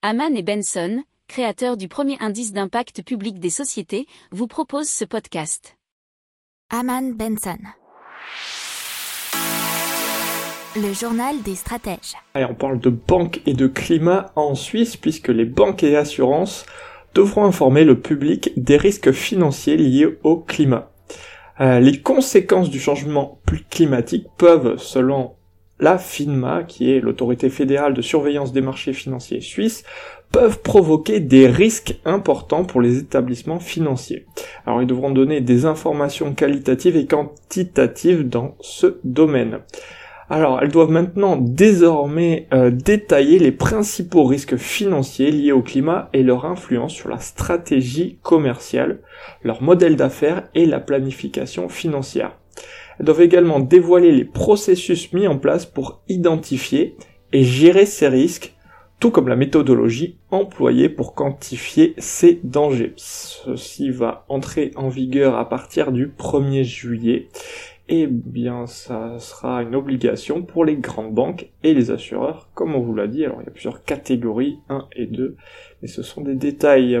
Haman et Benson, créateurs du premier indice d'impact public des sociétés, vous proposent ce podcast. Haman Benson. Le journal des stratèges. Et on parle de banque et de climat en Suisse puisque les banques et assurances devront informer le public des risques financiers liés au climat. Euh, les conséquences du changement climatique peuvent, selon la FINMA, qui est l'autorité fédérale de surveillance des marchés financiers suisses, peuvent provoquer des risques importants pour les établissements financiers. Alors ils devront donner des informations qualitatives et quantitatives dans ce domaine. Alors, elles doivent maintenant désormais euh, détailler les principaux risques financiers liés au climat et leur influence sur la stratégie commerciale, leur modèle d'affaires et la planification financière. Elles doivent également dévoiler les processus mis en place pour identifier et gérer ces risques, tout comme la méthodologie employée pour quantifier ces dangers. Ceci va entrer en vigueur à partir du 1er juillet eh bien ça sera une obligation pour les grandes banques et les assureurs, comme on vous l'a dit. Alors il y a plusieurs catégories, 1 et 2, mais ce sont des détails.